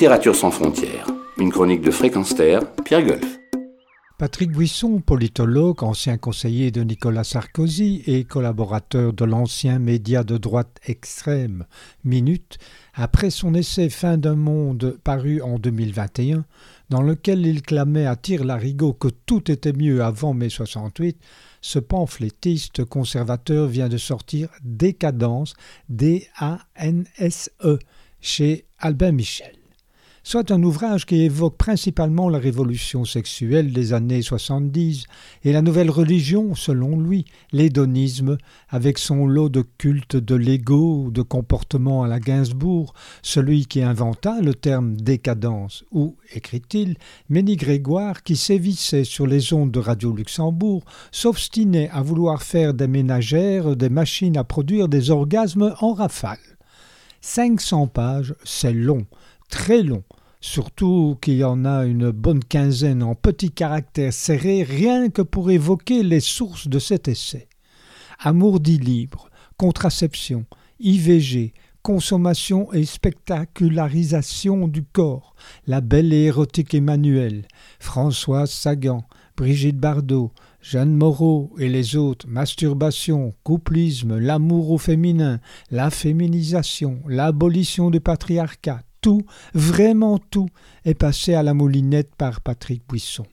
Littérature sans frontières, une chronique de Fréquence Pierre Golf. Patrick Buisson, politologue, ancien conseiller de Nicolas Sarkozy et collaborateur de l'ancien média de droite extrême Minute, après son essai Fin d'un monde paru en 2021, dans lequel il clamait à tire-larigot que tout était mieux avant mai 68, ce pamphlétiste conservateur vient de sortir Décadence, D-A-N-S-E, chez Albin Michel soit un ouvrage qui évoque principalement la révolution sexuelle des années 70 et la nouvelle religion, selon lui, l'hédonisme, avec son lot de culte de l'ego, de comportement à la Gainsbourg, celui qui inventa le terme décadence, ou, écrit-il, Ménie Grégoire, qui sévissait sur les ondes de Radio Luxembourg, s'obstinait à vouloir faire des ménagères des machines à produire des orgasmes en rafale. 500 pages, c'est long, très long, surtout qu'il y en a une bonne quinzaine en petits caractères serrés rien que pour évoquer les sources de cet essai. Amour dit libre, contraception, IVG, consommation et spectacularisation du corps, la belle et érotique Emmanuelle, Françoise Sagan, Brigitte Bardot, Jeanne Moreau et les autres, masturbation, couplisme, l'amour au féminin, la féminisation, l'abolition du patriarcat, tout, vraiment tout, est passé à la moulinette par Patrick Buisson.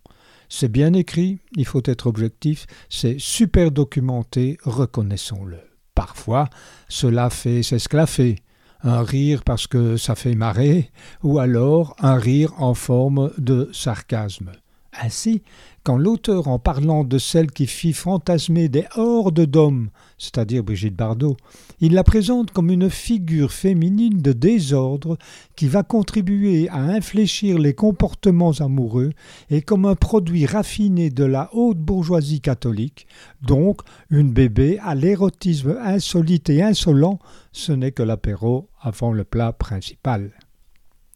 C'est bien écrit, il faut être objectif, c'est super documenté, reconnaissons-le. Parfois, cela fait s'esclaffer, un rire parce que ça fait marrer, ou alors un rire en forme de sarcasme. Ainsi, quand l'auteur, en parlant de celle qui fit fantasmer des hordes d'hommes, c'est-à-dire Brigitte Bardot, il la présente comme une figure féminine de désordre qui va contribuer à infléchir les comportements amoureux et comme un produit raffiné de la haute bourgeoisie catholique, donc une bébé à l'érotisme insolite et insolent, ce n'est que l'apéro avant le plat principal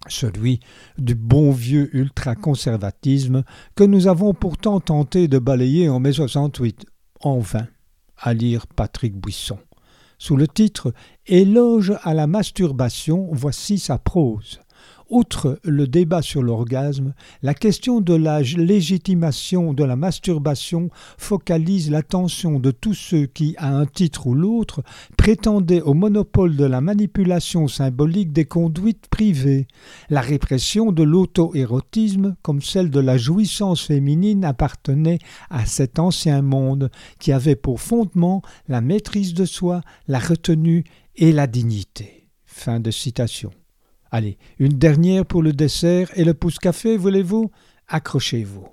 celui du bon vieux ultraconservatisme que nous avons pourtant tenté de balayer en mai 68, en vain, à lire Patrick Buisson. Sous le titre Éloge à la masturbation, voici sa prose. Outre le débat sur l'orgasme, la question de la légitimation de la masturbation focalise l'attention de tous ceux qui, à un titre ou l'autre, prétendaient au monopole de la manipulation symbolique des conduites privées. La répression de l'auto-érotisme, comme celle de la jouissance féminine, appartenait à cet ancien monde qui avait pour fondement la maîtrise de soi, la retenue et la dignité. Fin de citation. Allez, une dernière pour le dessert et le pouce-café, voulez-vous? Accrochez-vous.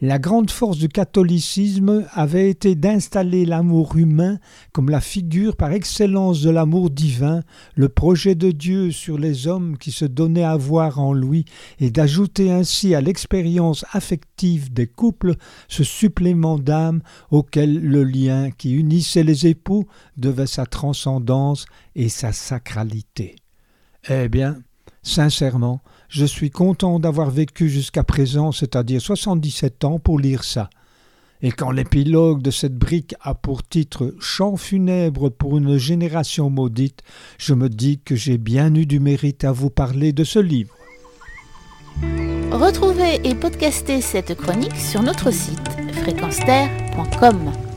La grande force du catholicisme avait été d'installer l'amour humain comme la figure par excellence de l'amour divin, le projet de Dieu sur les hommes qui se donnaient à voir en lui, et d'ajouter ainsi à l'expérience affective des couples ce supplément d'âme auquel le lien qui unissait les époux devait sa transcendance et sa sacralité. Eh bien, Sincèrement, je suis content d'avoir vécu jusqu'à présent, c'est-à-dire 77 ans, pour lire ça. Et quand l'épilogue de cette brique a pour titre Chant funèbre pour une génération maudite, je me dis que j'ai bien eu du mérite à vous parler de ce livre. Retrouvez et podcastez cette chronique sur notre site fréquenceterre.com.